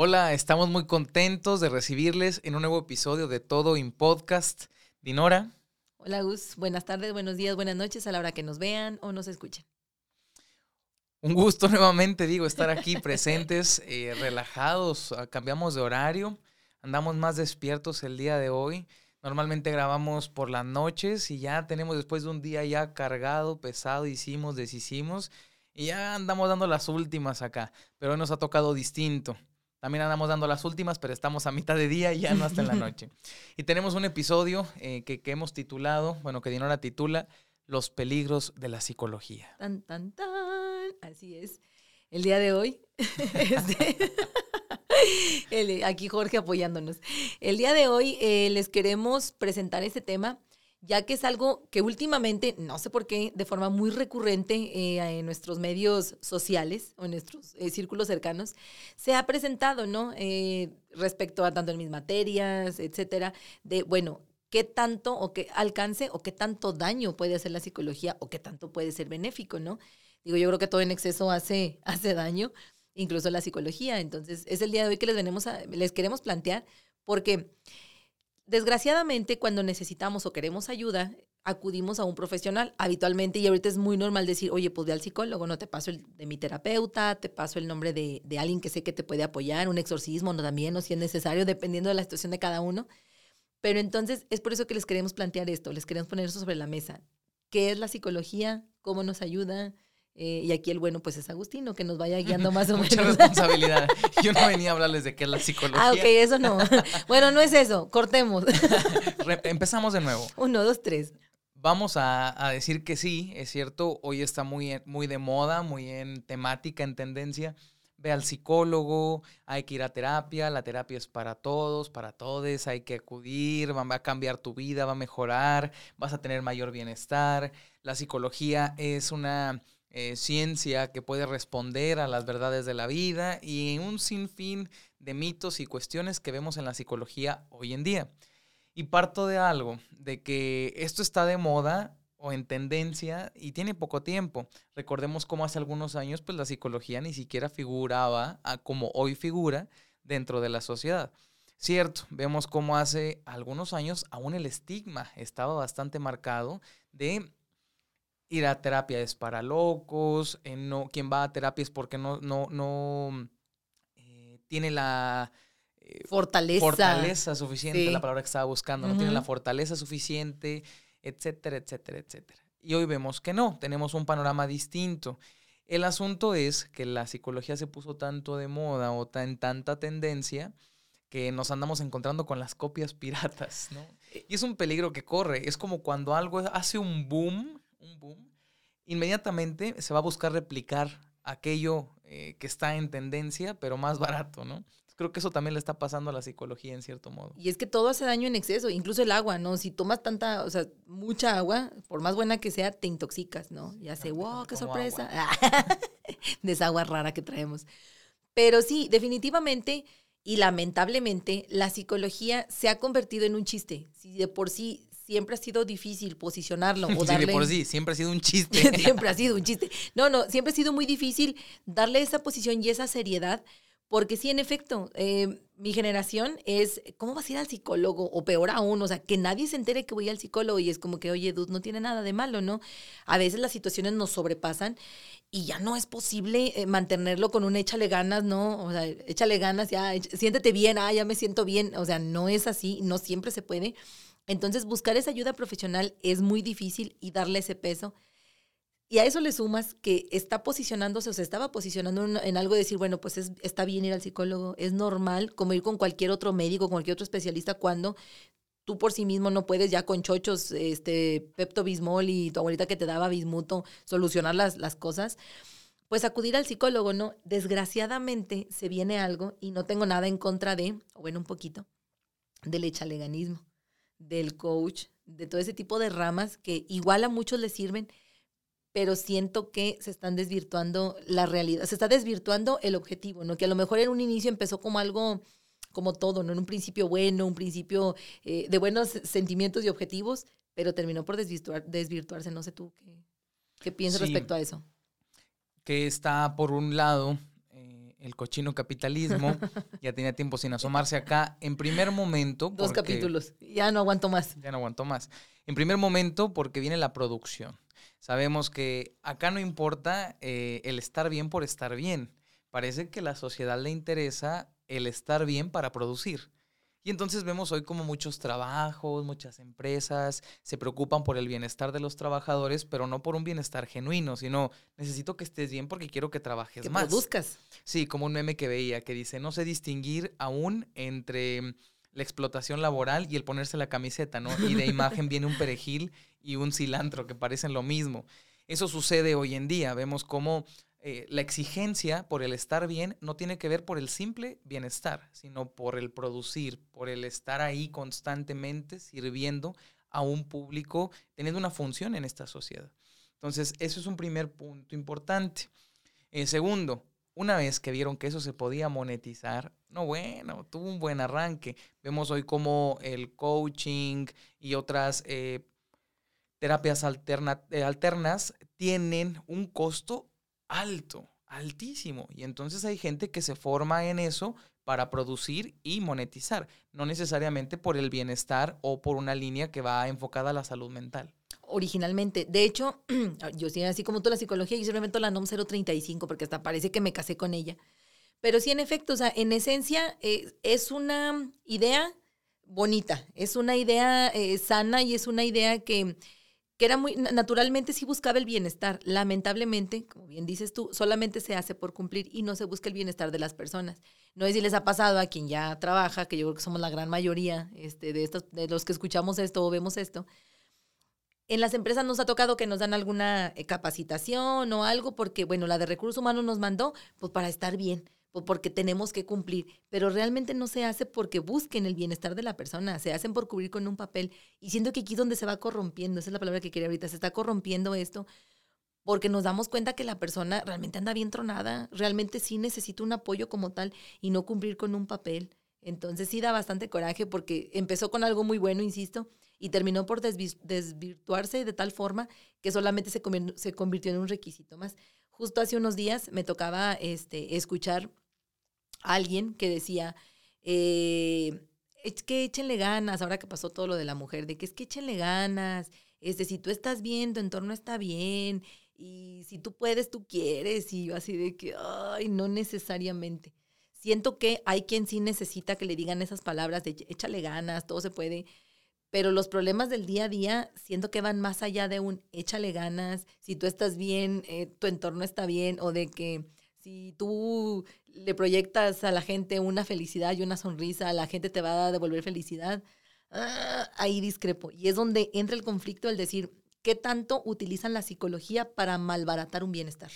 Hola, estamos muy contentos de recibirles en un nuevo episodio de Todo in Podcast. Dinora. Hola Gus, buenas tardes, buenos días, buenas noches a la hora que nos vean o nos escuchen. Un gusto nuevamente, digo, estar aquí presentes, eh, relajados, ah, cambiamos de horario, andamos más despiertos el día de hoy. Normalmente grabamos por las noches y ya tenemos después de un día ya cargado, pesado, hicimos, deshicimos y ya andamos dando las últimas acá, pero hoy nos ha tocado distinto. También andamos dando las últimas, pero estamos a mitad de día y ya no hasta en la noche. Y tenemos un episodio eh, que, que, hemos titulado, bueno, que Dinora titula Los peligros de la psicología. Tan, tan, tan. Así es. El día de hoy, este, aquí Jorge apoyándonos. El día de hoy eh, les queremos presentar este tema ya que es algo que últimamente, no sé por qué, de forma muy recurrente eh, en nuestros medios sociales o en nuestros eh, círculos cercanos, se ha presentado, ¿no? Eh, respecto a tanto en mis materias, etcétera, de, bueno, qué tanto o qué alcance o qué tanto daño puede hacer la psicología o qué tanto puede ser benéfico, ¿no? Digo, yo creo que todo en exceso hace, hace daño, incluso la psicología. Entonces, es el día de hoy que les, venimos a, les queremos plantear, porque Desgraciadamente, cuando necesitamos o queremos ayuda, acudimos a un profesional habitualmente y ahorita es muy normal decir, oye, pues ve al psicólogo, no te paso el de mi terapeuta, te paso el nombre de, de alguien que sé que te puede apoyar, un exorcismo no también, o si es necesario, dependiendo de la situación de cada uno. Pero entonces es por eso que les queremos plantear esto, les queremos poner eso sobre la mesa. ¿Qué es la psicología? ¿Cómo nos ayuda? Eh, y aquí el bueno, pues es Agustino, que nos vaya guiando más o menos. Mucha responsabilidad. Yo no venía a hablarles de qué es la psicología. Ah, ok, eso no. Bueno, no es eso. Cortemos. Empezamos de nuevo. Uno, dos, tres. Vamos a, a, decir que sí, es cierto. Hoy está muy, muy de moda, muy en temática, en tendencia. Ve al psicólogo, hay que ir a terapia, la terapia es para todos, para todos, hay que acudir, va a cambiar tu vida, va a mejorar, vas a tener mayor bienestar. La psicología es una eh, ciencia que puede responder a las verdades de la vida y un sinfín de mitos y cuestiones que vemos en la psicología hoy en día. Y parto de algo, de que esto está de moda o en tendencia y tiene poco tiempo. Recordemos cómo hace algunos años pues la psicología ni siquiera figuraba como hoy figura dentro de la sociedad. Cierto, vemos cómo hace algunos años aún el estigma estaba bastante marcado de ir a terapia es para locos, eh, no, quien va a terapia es porque no, no, no eh, tiene la eh, fortaleza. fortaleza suficiente, la palabra que estaba buscando, no tiene la fortaleza suficiente, etcétera, etcétera, etcétera. Y hoy vemos que no, tenemos un panorama distinto. El asunto es que la psicología se puso tanto de moda o en tanta tendencia que nos andamos encontrando con las copias piratas, ¿no? Y es un peligro que corre. Es como cuando algo hace un boom un boom, inmediatamente se va a buscar replicar aquello eh, que está en tendencia, pero más barato, ¿no? Creo que eso también le está pasando a la psicología en cierto modo. Y es que todo hace daño en exceso, incluso el agua, ¿no? Si tomas tanta, o sea, mucha agua, por más buena que sea, te intoxicas, ¿no? Ya sé, wow, qué sorpresa. de esa agua rara que traemos. Pero sí, definitivamente y lamentablemente, la psicología se ha convertido en un chiste. Si de por sí siempre ha sido difícil posicionarlo o darle... Sí, por sí, siempre ha sido un chiste. siempre ha sido un chiste. No, no, siempre ha sido muy difícil darle esa posición y esa seriedad, porque sí, en efecto, eh, mi generación es, ¿cómo vas a ir al psicólogo? O peor aún, o sea, que nadie se entere que voy al psicólogo y es como que, oye, dude, no tiene nada de malo, ¿no? A veces las situaciones nos sobrepasan y ya no es posible eh, mantenerlo con un échale ganas, ¿no? O sea, échale ganas, ya, siéntete bien, ah, ya me siento bien, o sea, no es así, no siempre se puede. Entonces, buscar esa ayuda profesional es muy difícil y darle ese peso. Y a eso le sumas que está posicionándose o se estaba posicionando en, algo de decir, bueno, pues está bien ir al psicólogo, es normal, como ir con cualquier otro médico, cualquier otro especialista, cuando tú por sí mismo no puedes ya con chochos, este, Pepto Bismol y tu abuelita que te daba bismuto, solucionar las, las cosas. Pues acudir al psicólogo, ¿no? Desgraciadamente se viene algo y no tengo nada en contra de, o bueno, un poquito, del echaleganismo del coach, de todo ese tipo de ramas que igual a muchos les sirven, pero siento que se están desvirtuando la realidad, se está desvirtuando el objetivo, ¿no? Que a lo mejor en un inicio empezó como algo, como todo, ¿no? En un principio bueno, un principio eh, de buenos sentimientos y objetivos, pero terminó por desvirtuar, desvirtuarse. No sé tú qué, qué piensas respecto a eso. Que está, por un lado, el cochino capitalismo. ya tenía tiempo sin asomarse acá. En primer momento. Dos capítulos. Ya no aguanto más. Ya no aguanto más. En primer momento, porque viene la producción. Sabemos que acá no importa eh, el estar bien por estar bien. Parece que la sociedad le interesa el estar bien para producir. Y entonces vemos hoy como muchos trabajos, muchas empresas se preocupan por el bienestar de los trabajadores, pero no por un bienestar genuino, sino necesito que estés bien porque quiero que trabajes que más. produzcas. Sí, como un meme que veía que dice, no sé distinguir aún entre la explotación laboral y el ponerse la camiseta, ¿no? Y de imagen viene un perejil y un cilantro que parecen lo mismo. Eso sucede hoy en día. Vemos cómo eh, la exigencia por el estar bien no tiene que ver por el simple bienestar, sino por el producir, por el estar ahí constantemente sirviendo a un público, teniendo una función en esta sociedad. Entonces, eso es un primer punto importante. Eh, segundo, una vez que vieron que eso se podía monetizar, no bueno, tuvo un buen arranque. Vemos hoy como el coaching y otras eh, terapias alternas tienen un costo alto, altísimo. Y entonces hay gente que se forma en eso para producir y monetizar, no necesariamente por el bienestar o por una línea que va enfocada a la salud mental. Originalmente, de hecho, yo sí, así como tú la psicología, yo simplemente la NOM 035 porque hasta parece que me casé con ella. Pero sí, en efecto, o sea, en esencia eh, es una idea bonita, es una idea eh, sana y es una idea que que era muy, naturalmente sí buscaba el bienestar. Lamentablemente, como bien dices tú, solamente se hace por cumplir y no se busca el bienestar de las personas. No es si les ha pasado a quien ya trabaja, que yo creo que somos la gran mayoría este, de, estos, de los que escuchamos esto o vemos esto. En las empresas nos ha tocado que nos dan alguna eh, capacitación o algo, porque, bueno, la de recursos humanos nos mandó, pues para estar bien porque tenemos que cumplir, pero realmente no se hace porque busquen el bienestar de la persona, se hacen por cubrir con un papel. Y siento que aquí es donde se va corrompiendo, esa es la palabra que quería ahorita, se está corrompiendo esto, porque nos damos cuenta que la persona realmente anda bien tronada, realmente sí necesita un apoyo como tal y no cumplir con un papel. Entonces sí da bastante coraje porque empezó con algo muy bueno, insisto, y terminó por desvirtuarse de tal forma que solamente se, convirtió en un requisito más. Justo hace unos días me tocaba este, escuchar alguien que decía, eh, es que échenle ganas, ahora que pasó todo lo de la mujer, de que es que échenle ganas, este, si tú estás bien, tu entorno está bien, y si tú puedes, tú quieres, y yo así de que, ay, no necesariamente. Siento que hay quien sí necesita que le digan esas palabras de échale ganas, todo se puede, pero los problemas del día a día siento que van más allá de un échale ganas, si tú estás bien, eh, tu entorno está bien, o de que si tú le proyectas a la gente una felicidad y una sonrisa, la gente te va a devolver felicidad, ah, ahí discrepo. Y es donde entra el conflicto, el decir, ¿qué tanto utilizan la psicología para malbaratar un bienestar?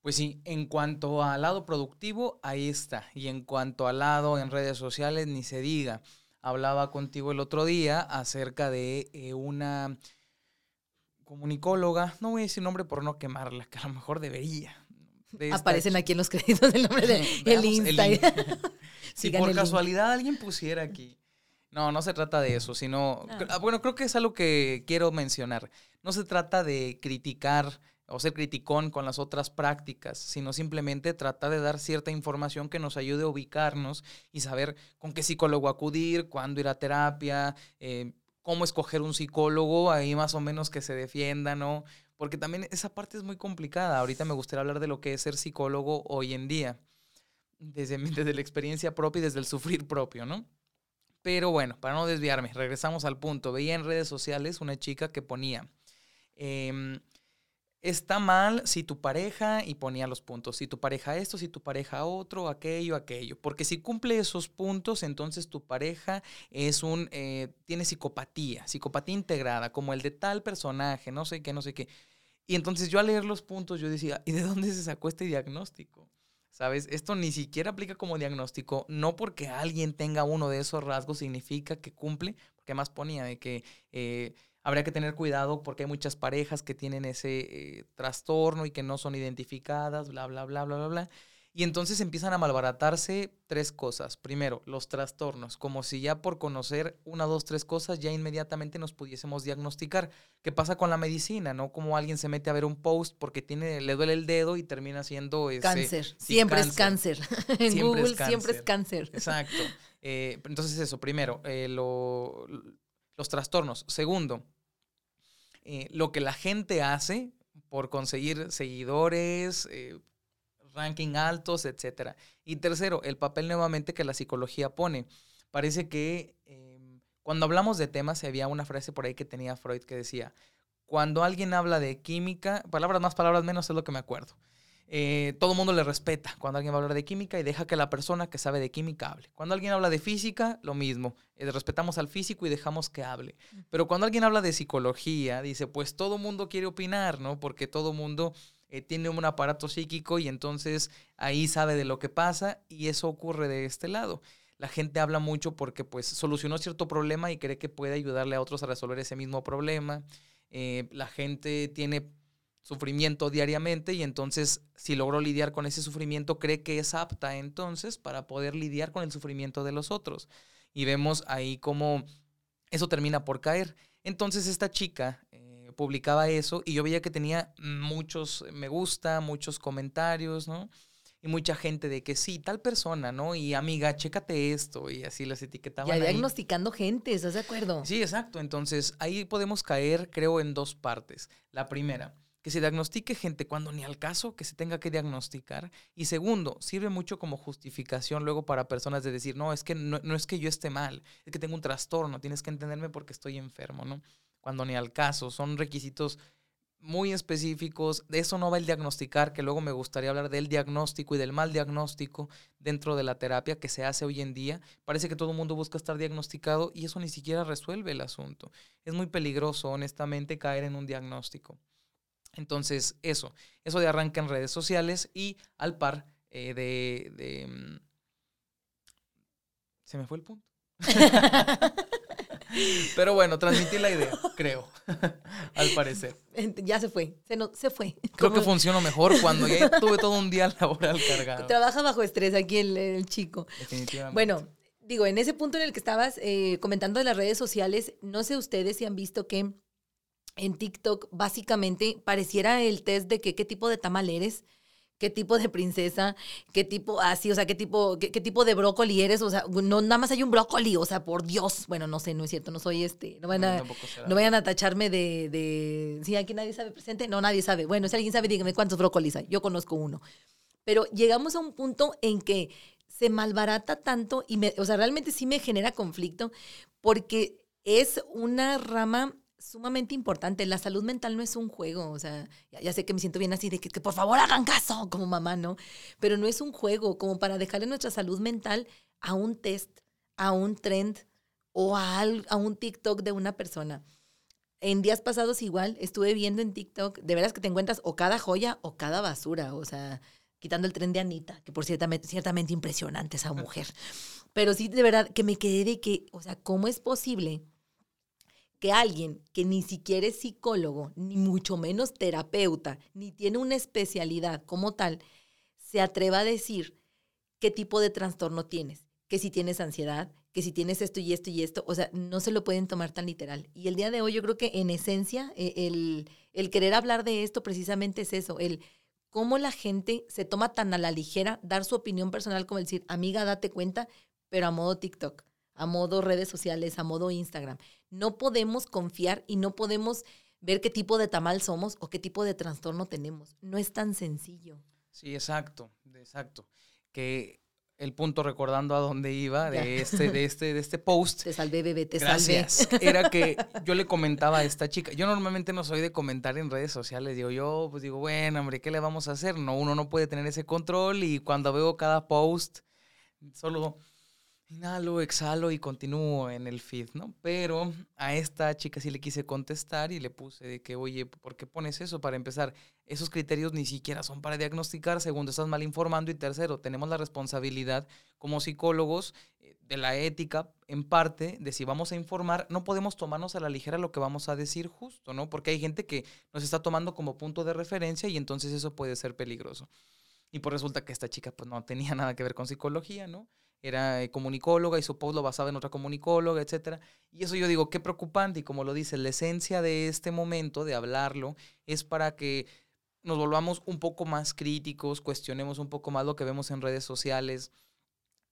Pues sí, en cuanto al lado productivo, ahí está. Y en cuanto al lado en redes sociales, ni se diga hablaba contigo el otro día acerca de eh, una comunicóloga, no voy a decir nombre por no quemarla, que a lo mejor debería. Aparecen aquí en los créditos el nombre de el Insta. si por casualidad alguien pusiera aquí. No, no se trata de eso, sino, ah, bueno, creo que es algo que quiero mencionar. No se trata de criticar o ser criticón con las otras prácticas, sino simplemente tratar de dar cierta información que nos ayude a ubicarnos y saber con qué psicólogo acudir, cuándo ir a terapia, eh, cómo escoger un psicólogo, ahí más o menos que se defienda, ¿no? Porque también esa parte es muy complicada. Ahorita me gustaría hablar de lo que es ser psicólogo hoy en día, desde, desde la experiencia propia y desde el sufrir propio, ¿no? Pero bueno, para no desviarme, regresamos al punto. Veía en redes sociales una chica que ponía... Em, está mal si tu pareja, y ponía los puntos, si tu pareja esto, si tu pareja otro, aquello, aquello. Porque si cumple esos puntos, entonces tu pareja es un, eh, tiene psicopatía, psicopatía integrada, como el de tal personaje, no sé qué, no sé qué. Y entonces yo al leer los puntos, yo decía, ¿y de dónde se sacó este diagnóstico? ¿Sabes? Esto ni siquiera aplica como diagnóstico, no porque alguien tenga uno de esos rasgos significa que cumple, porque más ponía de que... Eh, habría que tener cuidado porque hay muchas parejas que tienen ese eh, trastorno y que no son identificadas, bla, bla, bla, bla, bla, bla. Y entonces empiezan a malbaratarse tres cosas. Primero, los trastornos, como si ya por conocer una, dos, tres cosas ya inmediatamente nos pudiésemos diagnosticar. ¿Qué pasa con la medicina? ¿No? Como alguien se mete a ver un post porque tiene, le duele el dedo y termina siendo ese, cáncer. siempre es cáncer. en Google siempre es cáncer. Exacto. Eh, entonces eso, primero, eh, los trastornos. Segundo, eh, lo que la gente hace por conseguir seguidores, ranking altos, etc. Y tercero, el papel nuevamente que la psicología pone. Parece que em, cuando hablamos de temas, había una frase por ahí que tenía Freud que decía, cuando alguien habla de química, palabras más, palabras menos es lo que me acuerdo. Eh, todo el mundo le respeta cuando alguien va a hablar de química y deja que la persona que sabe de química hable. Cuando alguien habla de física, lo mismo. Eh, respetamos al físico y dejamos que hable. Pero cuando alguien habla de psicología, dice, pues todo el mundo quiere opinar, ¿no? Porque todo el mundo eh, tiene un aparato psíquico y entonces ahí sabe de lo que pasa y eso ocurre de este lado. La gente habla mucho porque pues solucionó cierto problema y cree que puede ayudarle a otros a resolver ese mismo problema. La gente tiene sufrimiento diariamente y entonces si logró lidiar con ese sufrimiento cree que es apta entonces para poder lidiar con el sufrimiento de los otros. Y vemos ahí cómo eso termina por caer. Entonces esta chica publicaba eso y yo veía que tenía muchos me gusta, muchos comentarios, ¿no? Y mucha gente de que sí, tal persona, ¿no? Y amiga, chécate esto y así las etiquetaban. Ya diagnosticando gente, ¿estás de acuerdo? Sí, exacto. Entonces ahí podemos caer, creo, en dos partes. La primera, que se diagnostique gente cuando ni al caso que se tenga que diagnosticar. Y segundo, sirve mucho como justificación luego para personas de decir, no, es que no, es que yo esté mal, es que tengo un trastorno, tienes que entenderme porque estoy enfermo, ¿no? cuando ni al caso. Son requisitos muy específicos. De eso no va el diagnosticar, que luego me gustaría hablar del diagnóstico y del mal diagnóstico dentro de la terapia que se hace hoy en día. Parece que todo el mundo busca estar diagnosticado y eso ni siquiera resuelve el asunto. Es muy peligroso, honestamente, caer en un diagnóstico. Entonces, eso, eso de arranque en redes sociales y al par eh, de, de... Mm, se me fue el punto. Pero bueno, transmití la idea, creo, al parecer. Ya se fue, se, no, se fue. Creo que funcionó mejor cuando ya tuve todo un día laboral cargado. Trabaja bajo estrés aquí el, chico. Definitivamente. Bueno, digo, en ese punto en el que estabas eh, comentando de las redes sociales, no sé ustedes si han visto que en TikTok básicamente pareciera el test de que qué tipo de tamal eres qué tipo de princesa, qué tipo así, o sea, qué tipo, qué, tipo de brócoli eres, o sea, no nada más hay un brócoli, o sea, por Dios. Bueno, no sé, no es cierto, no soy este, no vayan a, no vayan a tacharme de, de, sí, aquí nadie sabe presente, no, nadie sabe. Bueno, si alguien sabe, dígame cuántos brócolis hay, yo conozco uno. Pero llegamos a un punto en que se malbarata tanto y me, o sea, realmente sí me genera conflicto porque es una rama sumamente importante. La salud mental no es un juego, o sea, ya, sé que me siento bien así de que, por favor hagan caso como mamá, ¿no? Pero no es un juego como para dejarle nuestra salud mental a un test, a un trend o a, a un TikTok de una persona. En días pasados igual estuve viendo en TikTok, de veras que te encuentras o cada joya o cada basura, o sea, quitando el tren de Anita, que por ciertamente, ciertamente impresionante esa mujer. Pero sí, de verdad, que me quedé de que, o sea, ¿cómo es posible que alguien que ni siquiera es psicólogo, ni mucho menos terapeuta, ni tiene una especialidad como tal, se atreva a decir qué tipo de trastorno tienes, que si tienes ansiedad, que si tienes esto y esto y esto, o sea, no se lo pueden tomar tan literal. Y el día de hoy yo creo que en esencia e, el, el querer hablar de esto precisamente es eso, el cómo la gente se toma tan a la ligera dar su opinión personal como decir, amiga, date cuenta, pero a modo TikTok a modo redes sociales, a modo Instagram. No podemos confiar y no podemos ver qué tipo de tamal somos o qué tipo de trastorno tenemos. No es tan sencillo. Sí, exacto, exacto. Que el punto recordando a dónde iba de este, de este, de este post. Te salvé, bebé, te gracias, Era que yo le comentaba a esta chica. Yo normalmente no soy de comentar en redes sociales. Digo, yo, pues digo, bueno, hombre, ¿qué le vamos a hacer? No, uno no puede tener ese control y cuando veo cada post, solo inhalo, exhalo y continúo en el feed, ¿no? Pero a esta chica sí le quise contestar y le puse de que, oye, ¿por qué pones eso? Para empezar, esos criterios ni siquiera son para diagnosticar, segundo, estás mal informando y tercero, tenemos la responsabilidad como psicólogos eh, de la ética, en parte, de si vamos a informar, no podemos tomarnos a la ligera lo que vamos a decir justo, ¿no? Porque hay gente que nos está tomando como punto de referencia y entonces eso puede ser peligroso. Y pues resulta que esta chica pues no tenía nada que ver con psicología, ¿no? Era eh, comunicóloga y su post lo basaba en otra comunicóloga, etcétera. Y eso yo digo, qué preocupante. Y como lo dice, la esencia de este momento, de hablarlo, es para que nos volvamos un poco más críticos, cuestionemos un poco más lo que vemos en redes sociales,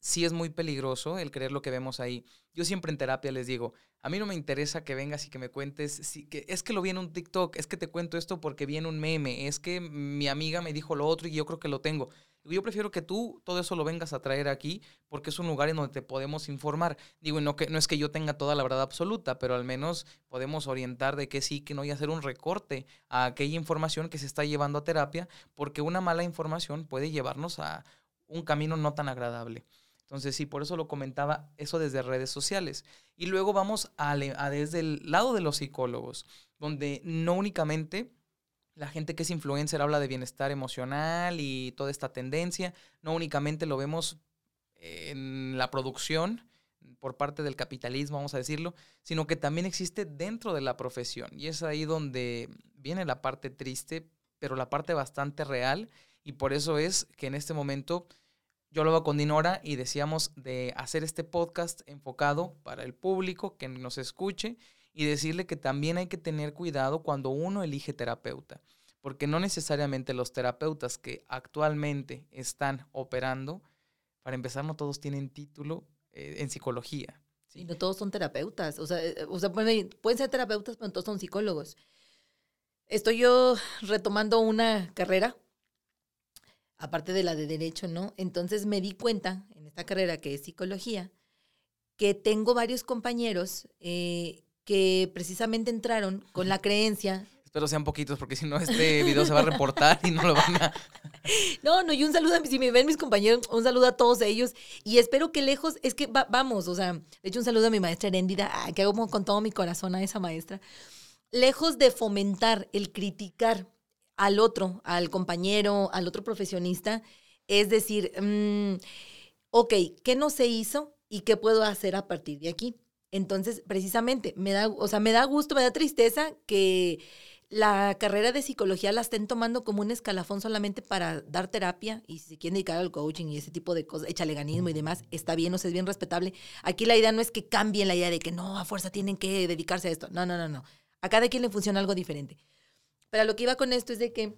sí es muy peligroso el creer lo que vemos ahí. Yo siempre en terapia les digo, a mí no me interesa que vengas y que me cuentes, si, que, es que lo vi en un TikTok, es que te cuento esto porque vi en un meme, es que mi amiga me dijo lo otro y yo creo que lo tengo. Yo prefiero que tú todo eso lo vengas a traer aquí porque es un lugar en donde te podemos informar. Digo, no, que, no es que yo tenga toda la verdad absoluta, pero al menos podemos orientar de que sí, que no y hacer un recorte a aquella información que se está llevando a terapia porque una mala información puede llevarnos a un camino no tan agradable. Entonces, sí, por eso lo comentaba eso desde redes sociales. Y luego vamos a, desde el lado de los psicólogos, donde no únicamente la gente que es influencer habla de bienestar emocional y toda esta tendencia, no únicamente lo vemos en la producción por parte del capitalismo, vamos a decirlo, sino que también existe dentro de la profesión. Y es ahí donde viene la parte triste, pero la parte bastante real. Y por eso es que en este momento yo hablaba con Dinora y decíamos de hacer este podcast enfocado para el público que nos escuche y decirle que también hay que tener cuidado cuando uno elige terapeuta, porque no necesariamente los terapeutas que actualmente están operando, para empezar, no todos tienen título eh, en psicología. ¿sí? Y no todos son terapeutas, o sea, eh, pueden, pueden ser terapeutas, pero no todos son psicólogos. Estoy yo retomando una carrera aparte de la de derecho, ¿no? Entonces me di cuenta en esta carrera que es psicología, que tengo varios compañeros eh, que precisamente entraron con la creencia. Espero sean poquitos porque si no este video se va a reportar y no lo van a... No, no, y un saludo, a, si me ven mis compañeros, un saludo a todos ellos y espero que lejos, es que vamos, o sea, de hecho un saludo a mi maestra Heréndida, que hago con todo mi corazón a esa maestra, lejos de fomentar el criticar al otro, al compañero, al otro profesionista, es decir, mm, ok, ¿qué no se hizo y qué puedo hacer a partir de aquí? Entonces, precisamente, me da, o sea, me da gusto, me da tristeza que la carrera de psicología la estén tomando como un escalafón solamente para dar terapia y si se quieren dedicar al coaching y ese tipo de cosas, echaleganismo y demás, está bien, o sea, es bien respetable. Aquí la idea no es que cambien la idea de que no, a fuerza tienen que dedicarse a esto. No, no, no, no. A cada quien le funciona algo diferente. Pero lo que iba con esto es de que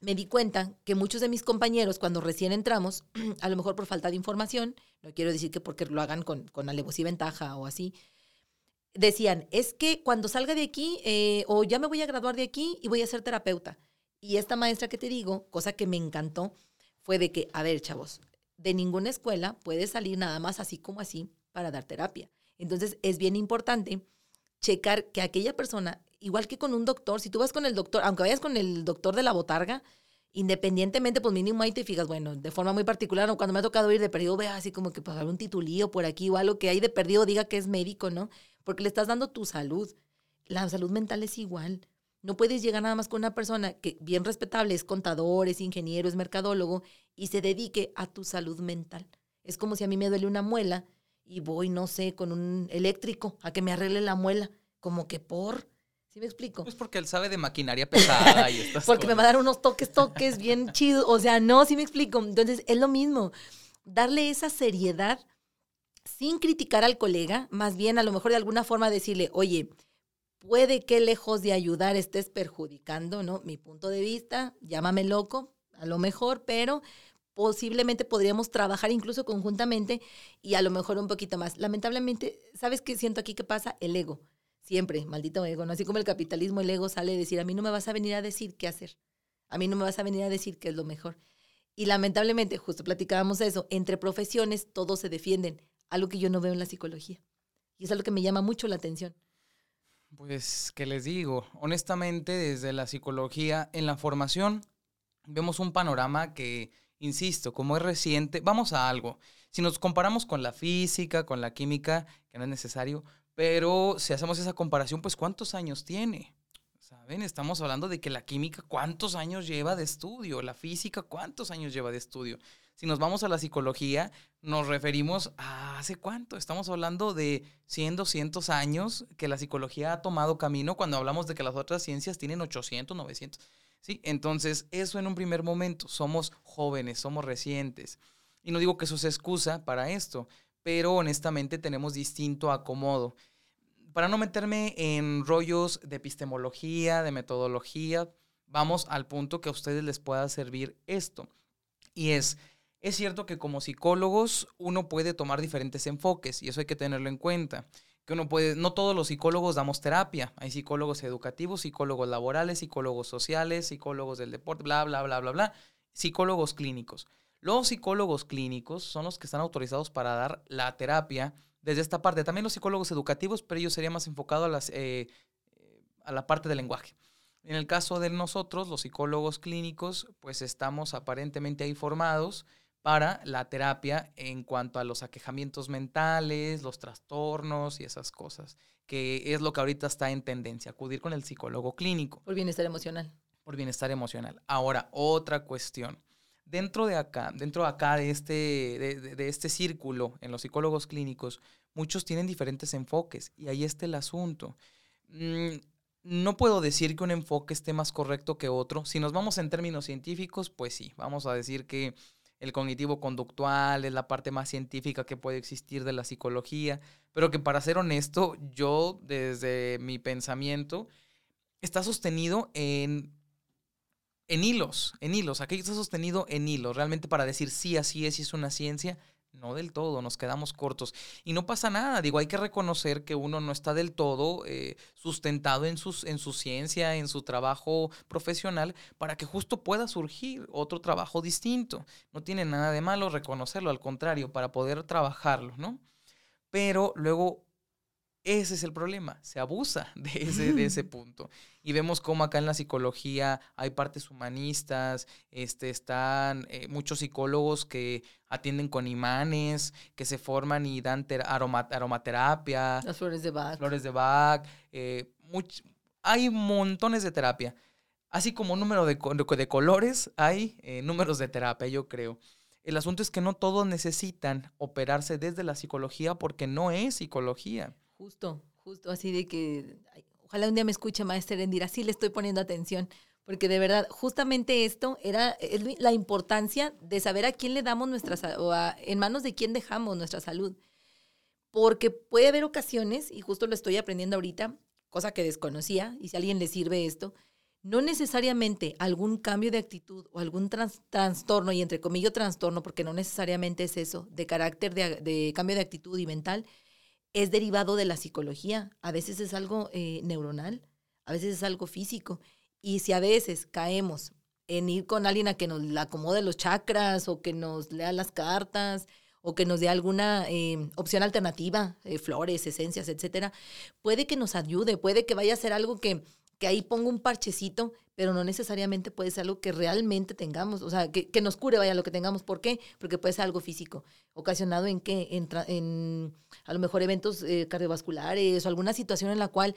me di cuenta que muchos de mis compañeros, cuando recién entramos, a lo mejor por falta de información, no quiero decir que porque lo hagan con, con alevosía y ventaja o así, decían, es que cuando salga de aquí, eh, o ya me voy a graduar de aquí y voy a ser terapeuta. Y esta maestra que te digo, cosa que me encantó, fue de que, a ver, chavos, de ninguna escuela puede salir nada más así como así para dar terapia. Entonces, es bien importante checar que aquella persona igual que con un doctor, si tú vas con el doctor, aunque vayas con el doctor de la botarga, independientemente, pues mínimo ahí te fijas, bueno, de forma muy particular, ¿no? cuando me ha tocado ir de perdido, vea así como que pasar pues, un titulío por aquí o algo que hay de perdido, diga que es médico, ¿no? Porque le estás dando tu salud. La salud mental es igual. No puedes llegar nada más con una persona que bien respetable, es contador, es ingeniero, es mercadólogo y se dedique a tu salud mental. Es como si a mí me duele una muela y voy, no sé, con un eléctrico a que me arregle la muela. Como que por, ¿Sí me explico? Pues porque él sabe de maquinaria pesada y estas Porque me va a dar unos toques, toques bien chidos. O sea, no, sí me explico. Entonces, es lo mismo. Darle esa seriedad sin criticar al colega, más bien a lo mejor de alguna forma decirle, oye, puede que lejos de ayudar estés perjudicando, ¿no? Mi punto de vista, llámame loco, a lo mejor, pero posiblemente podríamos trabajar incluso conjuntamente y a lo mejor un poquito más. Lamentablemente, ¿sabes qué siento aquí que pasa? El ego. Siempre, maldito ego, ¿no? Así como el capitalismo, el ego sale a decir, a mí no me vas a venir a decir qué hacer. A mí no me vas a venir a decir qué es lo mejor. Y lamentablemente, justo platicábamos eso, entre profesiones todos se defienden, algo que yo no veo en la psicología. Y es algo que me llama mucho la atención. Pues, ¿qué les digo? Honestamente, desde la psicología, en la formación, vemos un panorama que, insisto, como es reciente, vamos a algo. Si nos comparamos con la física, con la química, que no es necesario, pero si hacemos esa comparación, pues ¿cuántos años tiene? ¿Saben? Estamos hablando de que la química, ¿cuántos años lleva de estudio? La física, ¿cuántos años lleva de estudio? Si nos vamos a la psicología, nos referimos a hace cuánto. Estamos hablando de 100, 200 años que la psicología ha tomado camino cuando hablamos de que las otras ciencias tienen 800, 900. ¿sí? Entonces, eso en un primer momento, somos jóvenes, somos recientes. Y no digo que eso sea excusa para esto, pero honestamente tenemos distinto acomodo. Para no meterme en rollos de epistemología, de metodología, vamos al punto que a ustedes les pueda servir esto. Y es, es cierto que como psicólogos uno puede tomar diferentes enfoques y eso hay que tenerlo en cuenta. Que uno puede, no todos los psicólogos damos terapia. Hay psicólogos educativos, psicólogos laborales, psicólogos sociales, psicólogos del deporte, bla, bla, bla, bla, bla. Psicólogos clínicos. Los psicólogos clínicos son los que están autorizados para dar la terapia desde esta parte. También los psicólogos educativos, pero ellos serían más enfocados a, las, eh, a la parte del lenguaje. En el caso de nosotros, los psicólogos clínicos, pues estamos aparentemente ahí formados para la terapia en cuanto a los aquejamientos mentales, los trastornos y esas cosas, que es lo que ahorita está en tendencia, acudir con el psicólogo clínico. Por bienestar emocional. Por bienestar emocional. Ahora, otra cuestión. Dentro de acá, dentro de acá de este, de, este círculo en los psicólogos clínicos, muchos tienen diferentes enfoques y ahí está el asunto. Mm, no puedo decir que un enfoque esté más correcto que otro. Si nos vamos en términos científicos, pues sí, vamos a decir que el cognitivo conductual es la parte más científica que puede existir de la psicología, pero que para ser honesto, yo desde mi pensamiento está sostenido en en hilos, en hilos, aquello está sostenido en hilos, realmente para decir sí, así es y es una ciencia, no del todo, nos quedamos cortos. Y no pasa nada, digo, hay que reconocer que uno no está del todo eh, sustentado en, sus, en su ciencia, en su trabajo profesional, para que justo pueda surgir otro trabajo distinto. No tiene nada de malo reconocerlo, al contrario, para poder trabajarlo, ¿no? Pero luego ese es el problema, se abusa de ese, de ese punto. Y vemos cómo acá en la psicología hay partes humanistas, este, están eh, muchos psicólogos que atienden con imanes, que se forman y dan aromaterapia. Las flores de Bach. Flores de Bach. Eh, hay montones de terapia. Así como número de, de colores, hay eh, números de terapia, yo creo. El asunto es que no todos necesitan operarse desde la psicología porque no es psicología. Justo, justo así de que ojalá un día me escuche maestra Erendira, sí le estoy poniendo atención, porque de verdad, justamente esto era la importancia de saber a quién le damos nuestra o en manos de quién dejamos nuestra salud. Porque puede haber ocasiones, y justo lo estoy aprendiendo ahorita, cosa que desconocía, y si a alguien le sirve esto, no necesariamente algún cambio de actitud o algún trastorno, y entre comillas trastorno, porque no necesariamente es eso, de carácter de cambio de actitud y mental, es derivado de la psicología. A veces es algo eh, neuronal, a veces es algo físico. Y si a veces caemos en ir con alguien a que nos acomode los chakras o que nos lea las cartas o que nos dé alguna eh, opción alternativa, eh, flores, esencias, etcétera, puede que nos ayude, puede que vaya a ser algo que, que ahí ponga un parchecito, pero no necesariamente puede ser algo que realmente tengamos, o sea, que, que nos cure, vaya, lo que tengamos. ¿Por qué? Porque puede ser algo físico, ocasionado en que, en, en a lo mejor eventos eh, cardiovasculares o alguna situación en la cual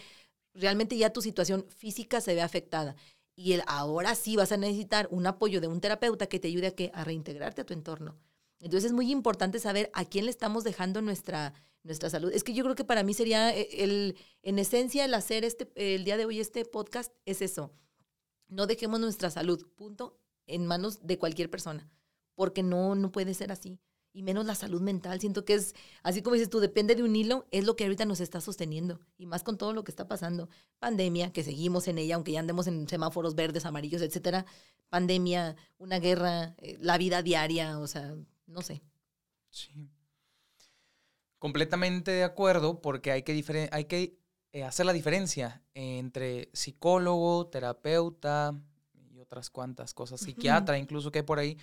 realmente ya tu situación física se ve afectada. Y el, ahora sí vas a necesitar un apoyo de un terapeuta que te ayude a, que, a reintegrarte a tu entorno. Entonces es muy importante saber a quién le estamos dejando nuestra, nuestra salud. Es que yo creo que para mí sería eh, el, en esencia el hacer este, el día de hoy este podcast es eso. No dejemos nuestra salud, punto, en manos de cualquier persona, porque no, no puede ser así. Y menos la salud mental. Siento que es, así como dices tú, depende de un hilo, es lo que ahorita nos está sosteniendo. Y más con todo lo que está pasando. Pandemia, que seguimos en ella, aunque ya andemos en semáforos verdes, amarillos, etcétera. Pandemia, una guerra, eh, la vida diaria, o sea, no sé. Sí. Completamente de acuerdo, porque hay que, hay que eh, hacer la diferencia entre psicólogo, terapeuta y otras cuantas cosas, psiquiatra incluso que hay por ahí.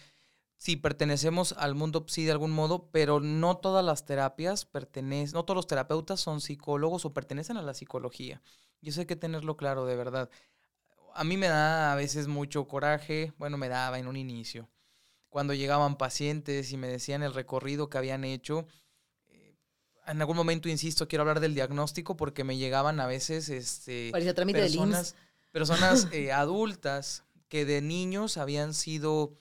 Sí, pertenecemos al mundo psi de algún modo, pero no todas las terapias pertenecen, no todos los terapeutas son psicólogos o pertenecen a la psicología. Y eso hay que tenerlo claro, de verdad. A mí me da a veces mucho coraje, bueno, me daba en un inicio, cuando llegaban pacientes y me decían el recorrido que habían hecho en algún momento, insisto, quiero hablar del diagnóstico porque me llegaban a veces este, personas, personas eh, adultas que de niños habían sido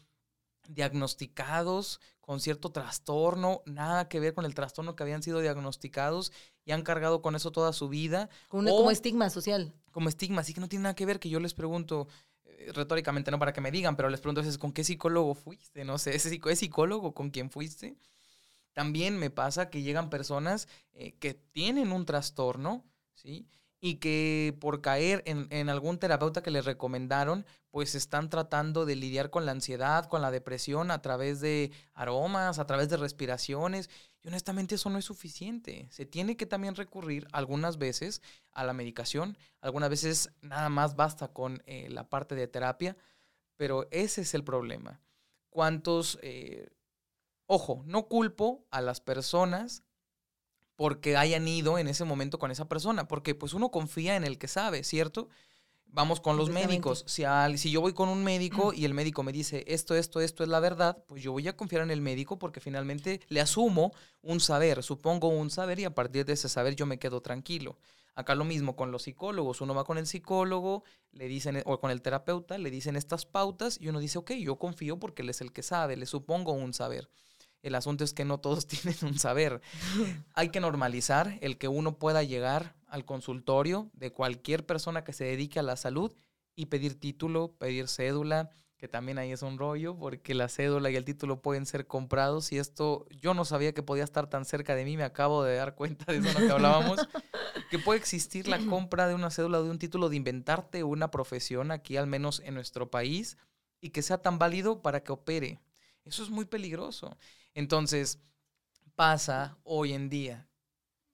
diagnosticados con cierto trastorno, nada que ver con el trastorno que habían sido diagnosticados y han cargado con eso toda su vida. Como, como estigma social. Como estigma, así que no tiene nada que ver que yo les pregunto, eh, retóricamente, no para que me digan, pero les pregunto a veces, ¿con qué psicólogo fuiste? No sé, ¿ese es psicólogo con quién fuiste? También me pasa que llegan personas eh, que tienen un trastorno, ¿sí? y que por caer en, algún terapeuta que les recomendaron, pues están tratando de lidiar con la ansiedad, con la depresión a través de aromas, a través de respiraciones. Y honestamente eso no es suficiente. Se tiene que también recurrir algunas veces a la medicación, algunas veces nada más basta con eh, la parte de terapia, pero ese es el problema. ¿Cuántos... Eh, ojo, no culpo a las personas porque hayan ido en ese momento con esa persona, porque pues uno confía en el que sabe, ¿cierto? Vamos con los médicos. Si, si yo voy con un médico y el médico me dice esto, esto, esto es la verdad, pues yo voy a confiar en el médico porque finalmente le asumo un saber, supongo un saber y a partir de ese saber yo me quedo tranquilo. Acá lo mismo con los psicólogos. Uno va con el psicólogo, le dicen, o con el terapeuta, le dicen estas pautas y uno dice, ok, yo confío porque él es el que sabe, le supongo un saber. El asunto es que no todos tienen un saber. Hay que normalizar el que uno pueda llegar al consultorio de cualquier persona que se dedique a la salud y pedir título, pedir cédula, que también ahí es un rollo, porque la cédula y el título pueden ser comprados y esto yo no sabía que podía estar tan cerca de mí, me acabo de dar cuenta de eso lo que hablábamos, que puede existir la compra de una cédula, de un título, de inventarte una profesión aquí, al menos en nuestro país, y que sea tan válido para que opere. Eso es muy peligroso. Entonces, pasa hoy en día.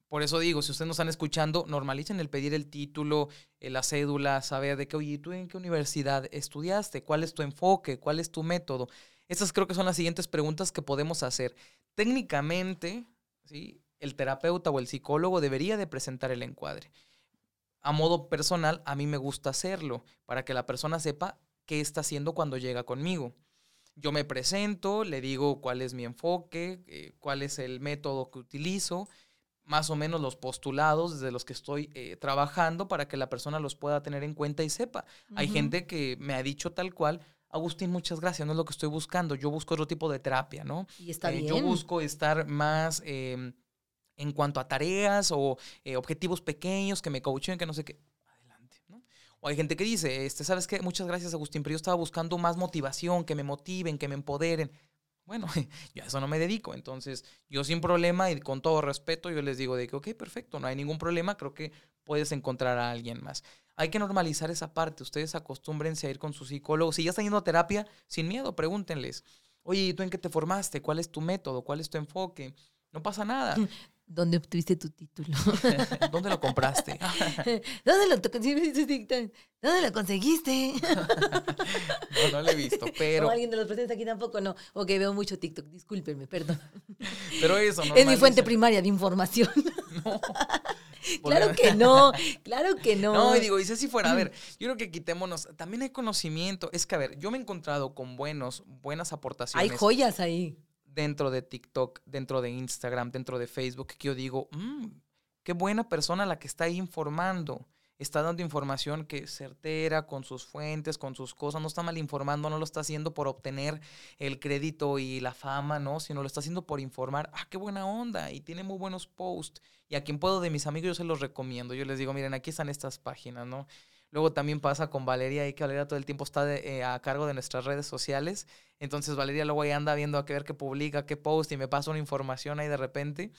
Por eso digo, si ustedes nos están escuchando, normalicen el pedir el título, eh, la cédula, saber de qué, oye, ¿tú en qué universidad estudiaste? ¿Cuál es tu enfoque? ¿Cuál es tu método? Estas creo que son las siguientes preguntas que podemos hacer. Técnicamente, ¿sí? el terapeuta o el psicólogo debería de presentar el encuadre. A modo personal, a mí me gusta hacerlo para que la persona sepa qué está haciendo cuando llega conmigo. Yo me presento, le digo cuál es mi enfoque, eh, cuál es el método que utilizo, más o menos los postulados desde los que estoy eh, trabajando para que la persona los pueda tener en cuenta y sepa. Hay gente que me ha dicho tal cual, Agustín, muchas gracias, no es lo que estoy buscando, yo busco otro tipo de terapia, ¿no? Y está eh, bien. Yo busco estar más em, en cuanto a tareas o objetivos pequeños que me coachen, que no sé qué o hay gente que dice, este, ¿sabes qué? Muchas gracias, Agustín, pero yo estaba buscando más motivación, que me motiven, que me empoderen. Bueno, yo a eso no me dedico. Entonces, yo sin problema y con todo respeto, yo les digo de que, ok, perfecto, no hay ningún problema, creo que puedes encontrar a alguien más. Hay que normalizar esa parte. Ustedes acostúmbrense a ir con su psicólogo. Si ya están yendo a terapia, sin miedo, pregúntenles. Oye, ¿tú en qué te formaste? ¿Cuál es tu método? ¿Cuál es tu enfoque? No pasa nada. ¿Dónde obtuviste tu título? ¿Dónde lo compraste? ¿Dónde lo, ¿Dónde lo conseguiste? no, no lo he visto, pero... O alguien de los presentes aquí tampoco, no. Ok, veo mucho TikTok, discúlpenme, perdón. Pero eso, no. Es mi fuente primaria de información. No. claro que no, claro que no. No, y digo, y si fuera, a ver, yo creo que quitémonos, también hay conocimiento, es que, a ver, yo me he encontrado con buenos, buenas aportaciones. Hay joyas ahí dentro de TikTok, dentro de Instagram, dentro de Facebook, que yo digo, mm, qué buena persona la que está informando. Está dando información que certera, con sus fuentes, con sus cosas, no está mal informando, no lo está haciendo por obtener el crédito y la fama, ¿no? Sino lo está haciendo por informar. Ah, qué buena onda. Y tiene muy buenos posts. Y a quien puedo de mis amigos yo se los recomiendo. Yo les digo, miren, aquí están estas páginas, ¿no? Luego también pasa con Valeria, y que Valeria todo el tiempo está eh, a cargo de nuestras redes sociales. Entonces Valeria luego ahí anda viendo a qué ver qué publica, qué post y me pasa una información ahí de repente.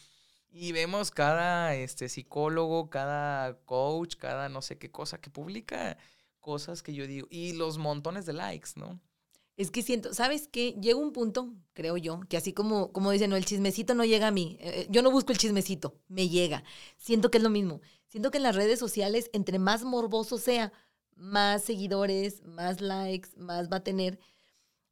Y vemos cada este, psicólogo, cada coach, cada no sé qué cosa que publica cosas que yo digo. Y los montones de likes, ¿no? Es que siento, ¿sabes qué? Llega un punto, creo yo, que así como, como dicen, no, el chismecito no llega a mí. Eh, eh, yo no busco el chismecito, me llega. Siento que es lo mismo. Siento que en las redes sociales, entre más morboso sea, más seguidores, más likes, más va a tener,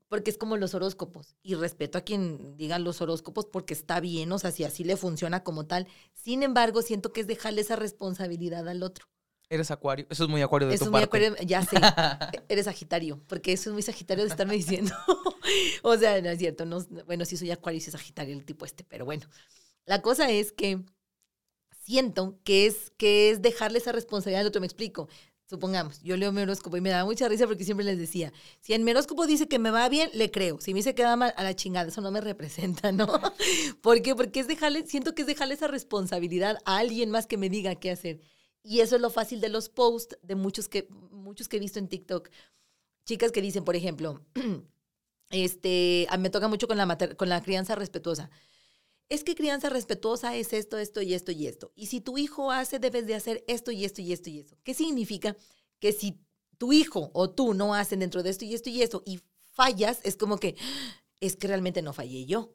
porque es como los horóscopos. Y respeto a quien diga los horóscopos porque está bien, o sea, si así le funciona como tal. Sin embargo, siento que es dejarle esa responsabilidad al otro. Eres acuario. Eso es muy acuario de tu parte. Acuario, ya sé. eres sagitario, porque eso es muy sagitario de estarme diciendo. o sea, no es cierto. No, bueno, sí soy acuario y soy sagitario el tipo este, pero bueno. La cosa es que siento que es, que es dejarle esa responsabilidad al otro. Me explico. Supongamos, yo leo mi horóscopo y me da mucha risa porque siempre les decía, si en mi horóscopo dice que me va bien, le creo. Si me dice que va mal, a la chingada, eso no me representa, ¿no? ¿Por qué? Porque es dejarle, siento que es dejarle esa responsabilidad a alguien más que me diga qué hacer. Y eso es lo fácil de los posts de muchos que, muchos que he visto en TikTok. chicas que dicen, por ejemplo, este, me toca mucho con la, con la crianza respetuosa. Es que crianza respetuosa es esto, esto y esto y esto. Y si tu hijo hace, debes de hacer esto y esto y esto y esto. ¿Qué significa? Que si tu hijo o tú no hacen dentro de esto y esto y esto y fallas, es como que es que realmente no fallé yo.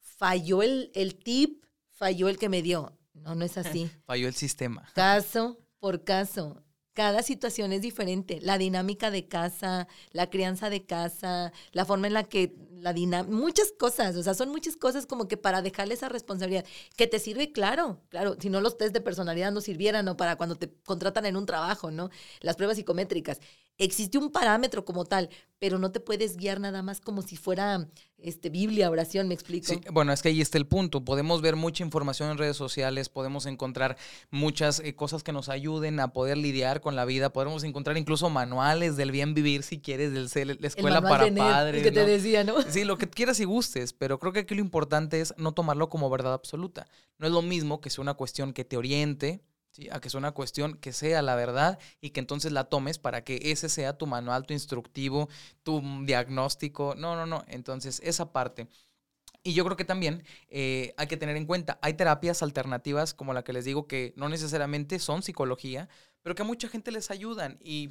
Falló el, el tip, falló el que me dio. No, no es así. falló el sistema. Caso por caso. Cada situación es diferente. La dinámica de casa, la crianza de casa, la forma en la que la dinámica, muchas cosas, o sea, son muchas cosas como que para dejarle esa responsabilidad, que te sirve, claro, claro, si no los test de personalidad no sirvieran, o para cuando te contratan en un trabajo, ¿no? Las pruebas psicométricas existe un parámetro como tal, pero no te puedes guiar nada más como si fuera este, Biblia, oración, me explico. Sí, bueno, es que ahí está el punto. Podemos ver mucha información en redes sociales, podemos encontrar muchas eh, cosas que nos ayuden a poder lidiar con la vida, podemos encontrar incluso manuales del bien vivir, si quieres, del la escuela para padres. que te decía, ¿no? Sí, lo que quieras y gustes, pero creo que aquí lo importante es no tomarlo como verdad absoluta. No es lo mismo que sea una cuestión que te oriente, a que es una cuestión que sea la verdad y que entonces la tomes para que ese sea tu manual, tu instructivo, tu diagnóstico. No, no, no. Entonces, esa parte. Y yo creo que también eh, hay que tener en cuenta, hay terapias alternativas como la que les digo que no necesariamente son psicología, pero que a mucha gente les ayudan y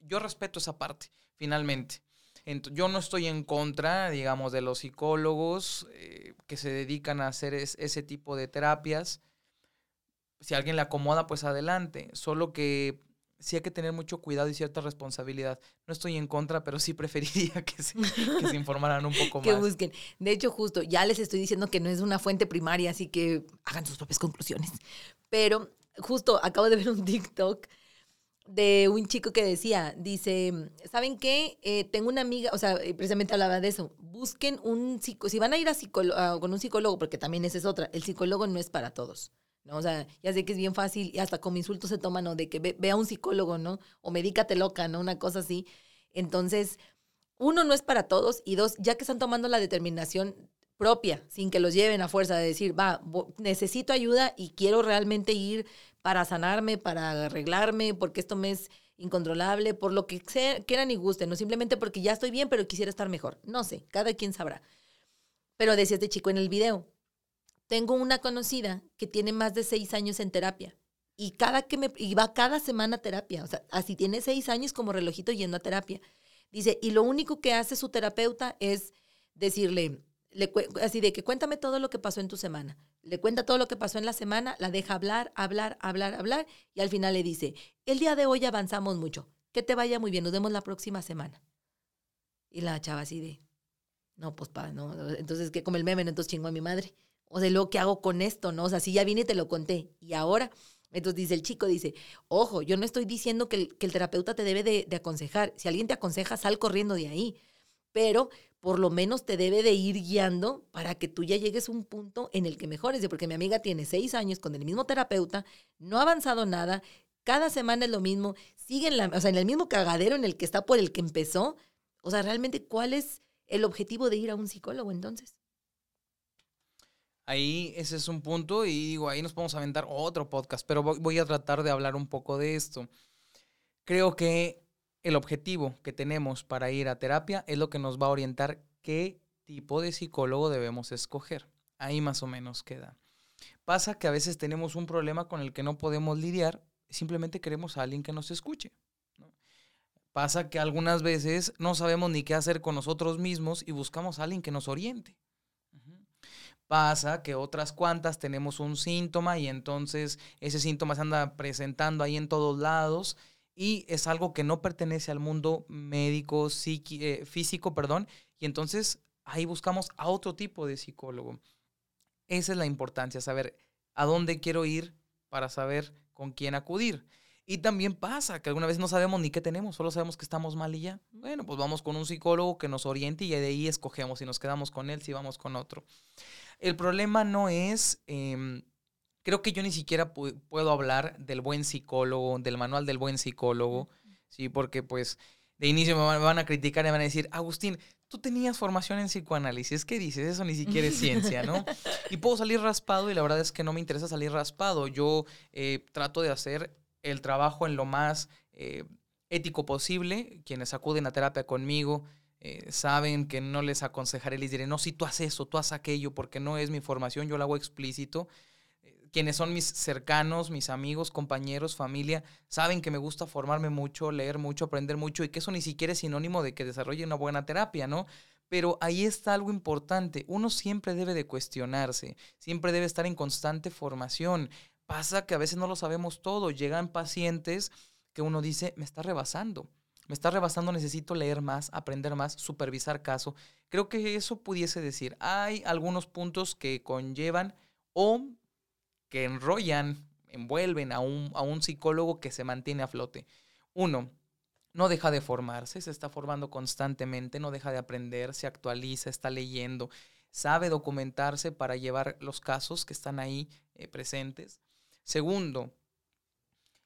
yo respeto esa parte, finalmente. yo no estoy en contra, digamos, de los psicólogos eh, que se dedican a hacer ese tipo de terapias si alguien le acomoda, pues adelante. Solo que sí hay que tener mucho cuidado y cierta responsabilidad. No estoy en contra, pero sí preferiría que se, informaran un poco más. Que busquen. De hecho, justo, ya les estoy diciendo que no es una fuente primaria, así que hagan sus propias conclusiones. Pero justo acabo de ver un TikTok de un chico que decía, dice, ¿saben qué? Eh, tengo una amiga, o sea, eh, precisamente hablaba de eso, busquen un psicólogo, si van a ir a con un psicólogo, porque también esa es otra, el psicólogo no es para todos. ¿No? O sea, ya sé que es bien fácil y hasta como insulto se toma, ¿no? De que ve, a un psicólogo, ¿no? O medícate loca, ¿no? Una cosa así. Entonces, uno, no es para todos y dos, ya que están tomando la determinación propia, sin que los lleven a fuerza de decir, va, necesito ayuda y quiero realmente ir para sanarme, para arreglarme, porque esto me es incontrolable, por lo que quieran y gusten, no simplemente porque ya estoy bien, pero quisiera estar mejor. No sé, cada quien sabrá. Pero decía este chico en el video, tengo una conocida que tiene más de seis años en terapia y cada que me va cada semana a terapia, o sea, así tiene seis años como relojito yendo a terapia. Dice, y lo único que hace su terapeuta es decirle, le, así de que cuéntame todo lo que pasó en tu semana. Le cuenta todo lo que pasó en la semana, la deja hablar, hablar, hablar, hablar, y al final le dice, el día de hoy avanzamos mucho, que te vaya muy bien, nos vemos la próxima semana. Y la chava así de, no, pues pa, no, entonces que como el meme, entonces chingo a mi madre o de lo que hago con esto, ¿no? O sea, si ya vine y te lo conté y ahora, entonces dice el chico, dice, ojo, yo no estoy diciendo que el, terapeuta te debe de, aconsejar, si alguien te aconseja, sal corriendo de ahí, pero por lo menos te debe de ir guiando para que tú ya llegues a un punto en el que mejores, porque mi amiga tiene seis años con el mismo terapeuta, no ha avanzado nada, cada semana es lo mismo, sigue en, la, o sea, en el mismo cagadero en el que está por el que empezó, o sea, realmente, ¿cuál es el objetivo de ir a un psicólogo entonces? Ahí ese es un punto y digo, ahí nos podemos aventar otro podcast, pero voy a tratar de hablar un poco de esto. Creo que el objetivo que tenemos para ir a terapia es lo que nos va a orientar qué tipo de psicólogo debemos escoger. Ahí más o menos queda. Pasa que a veces tenemos un problema con el que no podemos lidiar, simplemente queremos a alguien que nos escuche. Pasa que algunas veces no sabemos ni qué hacer con nosotros mismos y buscamos a alguien que nos oriente. Pasa que otras cuantas tenemos un síntoma y entonces ese síntoma se anda presentando ahí en todos lados y es algo que no pertenece al mundo médico, eh, físico, perdón, y entonces ahí buscamos a otro tipo de psicólogo. Esa es la importancia, saber a dónde quiero ir para saber con quién acudir. Y también pasa que alguna vez no sabemos ni qué tenemos, solo sabemos que estamos mal y ya. Bueno, pues vamos con un psicólogo que nos oriente y de ahí escogemos si nos quedamos con él, si vamos con otro. El problema no es, em, creo que yo ni siquiera puedo hablar del buen psicólogo, del manual del buen psicólogo, ¿sí? Porque pues de inicio me van, a criticar y me van a decir, Agustín, tú tenías formación en psicoanálisis, ¿qué dices? Eso ni siquiera es ciencia, ¿no? Y puedo salir raspado y la verdad es que no me interesa salir raspado. Yo eh, trato de hacer el trabajo en lo más... Eh, ético posible. Quienes acuden a terapia conmigo eh, saben que no les aconsejaré, les diré, no, si tú haces eso, tú haces aquello, porque no es mi formación, yo lo hago explícito. Eh, quienes son mis cercanos, mis amigos, compañeros, familia, saben que me gusta formarme mucho, leer mucho, aprender mucho y que eso ni siquiera es sinónimo de que desarrolle una buena terapia, ¿no? Pero ahí está algo importante. Uno siempre debe de cuestionarse, siempre debe estar en constante formación. Pasa que a veces no lo sabemos todo. Llegan pacientes que uno dice, me está rebasando. Me está rebasando, necesito leer más, aprender más, supervisar caso. Creo que eso pudiese decir. Hay algunos puntos que conllevan o que enrollan, envuelven a un, a un psicólogo que se mantiene a flote. Uno, no deja de formarse, se está formando constantemente, no deja de aprender, se actualiza, está leyendo, sabe documentarse para llevar los casos que están ahí eh, presentes. Segundo,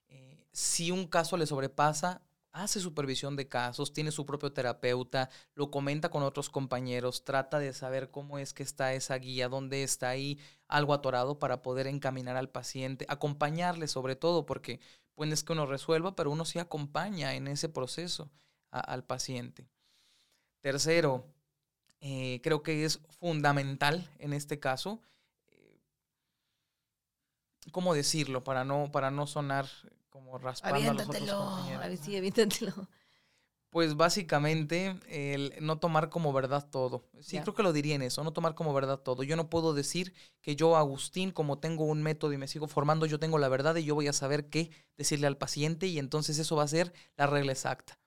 eh, si un caso le sobrepasa, hace supervisión de casos, tiene su propio terapeuta, lo comenta con otros compañeros, trata de saber cómo es que está esa guía, dónde está ahí algo atorado para poder encaminar al paciente, acompañarle sobre todo, porque pues es que uno resuelva, pero uno sí acompaña en ese proceso al paciente. Tercero, eh, creo que es fundamental en este caso, eh, ¿cómo decirlo? Para no, para no sonar como raspando a los otros compañeros. A ver, sí, aviéntatelo pues básicamente el no tomar como verdad todo. Sí, creo que lo diría en eso, no tomar como verdad todo. Yo no puedo decir que yo, Agustín, como tengo un método y me sigo formando, yo tengo la verdad y yo voy a saber qué decirle al paciente y entonces eso va a ser la regla exacta.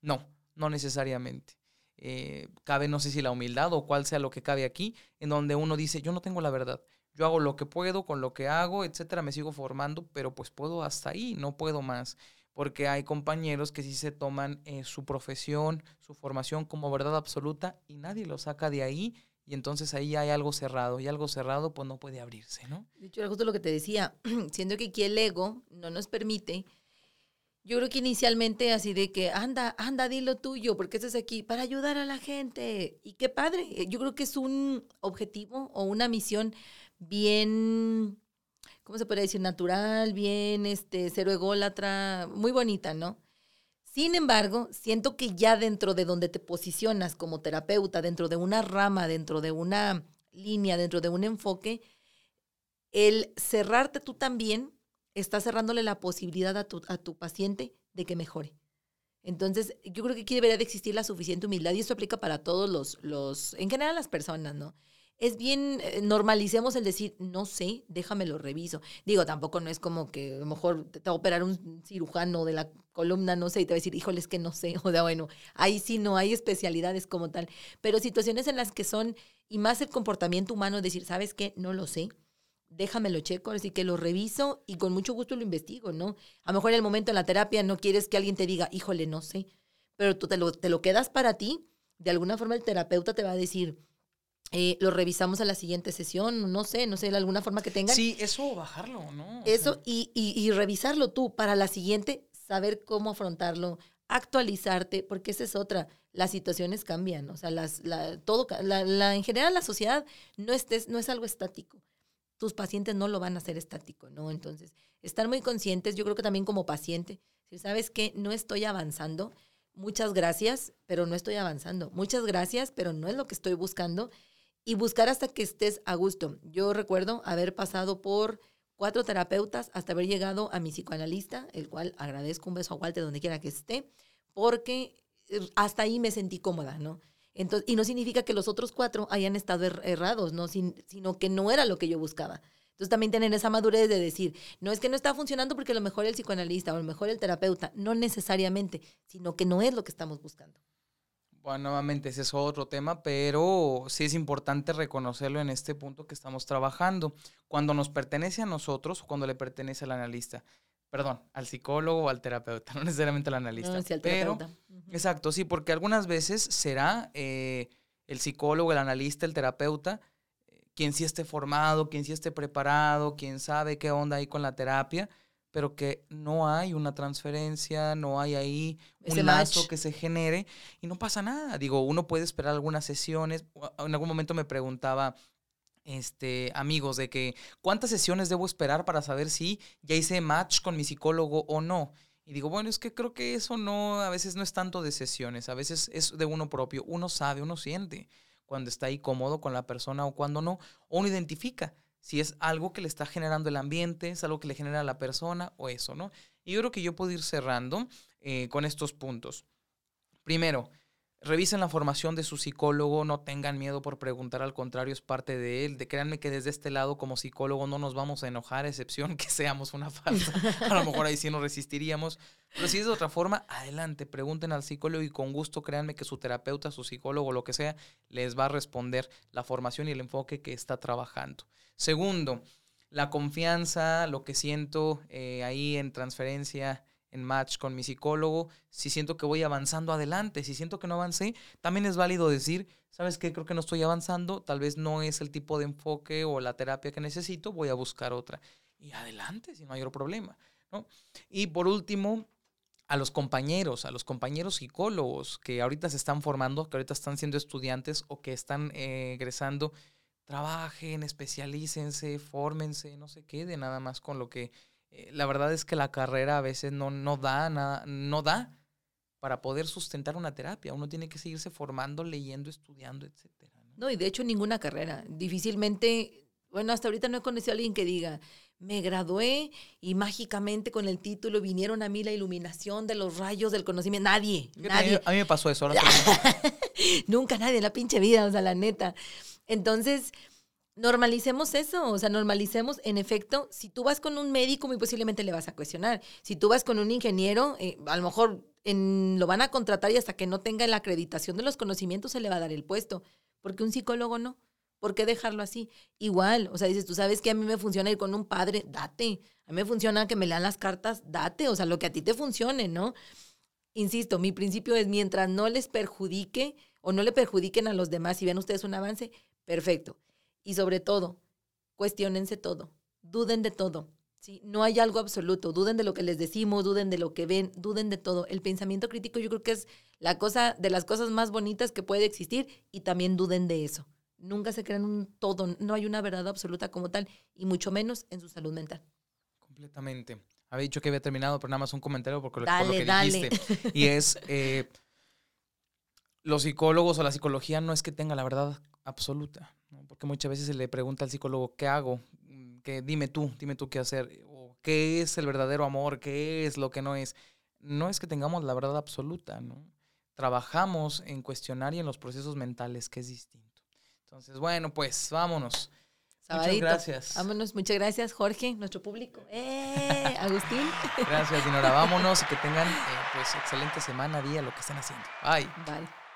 No, no necesariamente. Eh, cabe, no sé si la humildad o cuál sea lo que cabe aquí, en donde uno dice, yo no tengo la verdad. Yo hago lo que puedo con lo que hago, etcétera, me sigo formando, pero pues puedo hasta ahí, no puedo más porque hay compañeros que sí se toman eh, su profesión, su formación como verdad absoluta y nadie lo saca de ahí y entonces ahí hay algo cerrado y algo cerrado pues no puede abrirse, ¿no? De hecho, era justo lo que te decía, siendo que aquí el ego no nos permite, yo creo que inicialmente así de que anda, anda, di lo tuyo, porque estás aquí para ayudar a la gente. Y qué padre, yo creo que es un objetivo o una misión bien ¿cómo se podría decir? Natural, bien, este, cero ególatra, muy bonita, ¿no? Sin embargo, siento que ya dentro de donde te posicionas como terapeuta, dentro de una rama, dentro de una línea, dentro de un enfoque, el cerrarte tú también está cerrándole la posibilidad a tu, a tu paciente de que mejore. Entonces, yo creo que aquí debería de existir la suficiente humildad y esto aplica para todos los, los en general las personas, ¿no? Es bien, eh, normalicemos el decir, no sé, déjame lo reviso. Digo, tampoco no es como que a lo mejor te va a operar un cirujano de la columna, no sé, y te va a decir, híjole, es que no sé. O sea, bueno, ahí sí no hay especialidades como tal. Pero situaciones en las que son, y más el comportamiento humano, decir, ¿sabes qué? No lo sé. Déjamelo checo, así que lo reviso y con mucho gusto lo investigo, ¿no? A lo mejor en el momento en la terapia no quieres que alguien te diga, híjole, no sé, pero tú te lo, te lo quedas para ti. De alguna forma el terapeuta te va a decir, eh, lo revisamos a la siguiente sesión, no sé, no sé, de alguna forma que tengan. Sí, eso bajarlo, ¿no? eso y, y, revisarlo tú para la siguiente, saber cómo afrontarlo, actualizarte, porque esa es otra. Las situaciones cambian, o sea, las, la, todo, la, en general la sociedad no, estés, no es algo estático. Tus pacientes no lo van a hacer estático, ¿no? Entonces, estar muy conscientes, yo creo que también como paciente, si sabes que no estoy avanzando, muchas gracias, pero no estoy avanzando. Muchas gracias, pero no es lo que estoy buscando y buscar hasta que estés a gusto. Yo recuerdo haber pasado por cuatro terapeutas hasta haber llegado a mi psicoanalista, el cual agradezco un beso a Walter donde quiera que esté, porque eh, hasta ahí me sentí cómoda, ¿no? Entonces, y no significa que los otros cuatro hayan estado er-, errados, ¿no? sino que no era lo que yo buscaba. Entonces también tener esa madurez de decir, no es que no está funcionando porque a lo mejor el psicoanalista o a lo mejor el terapeuta, no necesariamente, sino que no es lo que estamos buscando. Bueno, nuevamente ese es otro tema, pero sí es importante reconocerlo en este punto que estamos trabajando. Cuando nos pertenece a nosotros o cuando le pertenece al analista. Perdón, al psicólogo o al terapeuta, no necesariamente al analista. No, sí, al terapeuta. Exacto, sí, porque algunas veces será eh, el psicólogo, el analista, el terapeuta, eh, quien sí esté formado, quien sí esté preparado, quien sabe qué onda hay con la terapia, pero que no hay una transferencia, no hay ahí un lazo que se genere y no pasa nada. Digo, uno puede esperar algunas sesiones. En algún momento me preguntaba este, amigos de que cuántas sesiones debo esperar para saber si ya hice match con mi psicólogo o no. Y digo, bueno, es que creo que eso no, a veces no es tanto de sesiones, a veces es de uno propio. Uno sabe, uno siente cuando está ahí cómodo con la persona o cuando no. O uno identifica si es algo que le está generando el ambiente, es algo que le genera a la persona o eso, ¿no? Y yo creo que yo puedo ir cerrando eh, con estos puntos. Primero, Revisen la formación de su psicólogo, no tengan miedo por preguntar, al contrario, es parte de él. De, créanme que desde este lado, como psicólogo, no nos vamos a enojar, a excepción que seamos una falsa. A lo mejor ahí sí nos resistiríamos. Pero si es de otra forma, adelante, pregunten al psicólogo y con gusto créanme que su terapeuta, su psicólogo, lo que sea, les va a responder la formación y el enfoque que está trabajando. Segundo, la confianza, lo que siento eh, ahí en transferencia en match con mi psicólogo, si siento que voy avanzando adelante, si siento que no avancé, también es válido decir, sabes qué, creo que no estoy avanzando, tal vez no es el tipo de enfoque o la terapia que necesito, voy a buscar otra. Y adelante, sin mayor problema. ¿no? Y por último, a los compañeros, a los compañeros psicólogos que ahorita se están formando, que ahorita están siendo estudiantes o que están eh, egresando, trabajen, especialícense, fórmense, no se queden nada más con lo que eh, la verdad es que la carrera a veces no, no da nada, no da para poder sustentar una terapia. Uno tiene que seguirse formando, leyendo, estudiando, etcétera. ¿no? y de hecho ninguna carrera. Difícilmente, bueno, hasta ahorita no he conocido a alguien que diga, me gradué y mágicamente con el título vinieron a mí la iluminación de los rayos del conocimiento. Nadie, nadie. A mí me pasó eso. Nunca nadie en la pinche vida, o sea, la neta. Entonces, normalicemos eso, o sea, normalicemos, en efecto, si tú vas con un médico, muy posiblemente le vas a cuestionar. Si tú vas con un ingeniero, eh, a lo mejor lo van a contratar y hasta que no tenga la acreditación de los conocimientos se le va a dar el puesto, porque un psicólogo no. ¿Por qué dejarlo así? Igual, o sea, dices, tú sabes que a mí me funciona ir con un padre, date. A mí me funciona que me lean las cartas, date, o sea, lo que a ti te funcione, ¿no? Insisto, mi principio es mientras no les perjudique o no le perjudiquen a los demás y vean ustedes un avance, perfecto y sobre todo, cuestionense todo, duden de todo. ¿sí? No hay algo absoluto, duden de lo que les decimos, duden de lo que ven, duden de todo. El pensamiento crítico yo creo que es la cosa de las cosas más bonitas que puede existir y también duden de eso. Nunca se crean un todo, no hay una verdad absoluta como tal y mucho menos en su salud mental. Completamente. Había dicho que había terminado, pero nada más un comentario porque por lo que dijiste. Y es, eh, los psicólogos o la psicología no es que tenga la verdad absoluta porque muchas veces se le pregunta al psicólogo, ¿qué hago? Mm, que dime tú, dime tú qué hacer, o qué es el verdadero amor, qué es lo que no es. No es que tengamos la verdad absoluta, ¿no? Trabajamos en cuestionar y en los procesos mentales, que es distinto. Entonces, bueno, pues vámonos. Muchas gracias. Vámonos, muchas gracias, Jorge, nuestro público. ¡Eh! Agustín. gracias, Dinora. Vámonos y que tengan eh, pues excelente semana, día, lo que estén haciendo. Bye. Bye.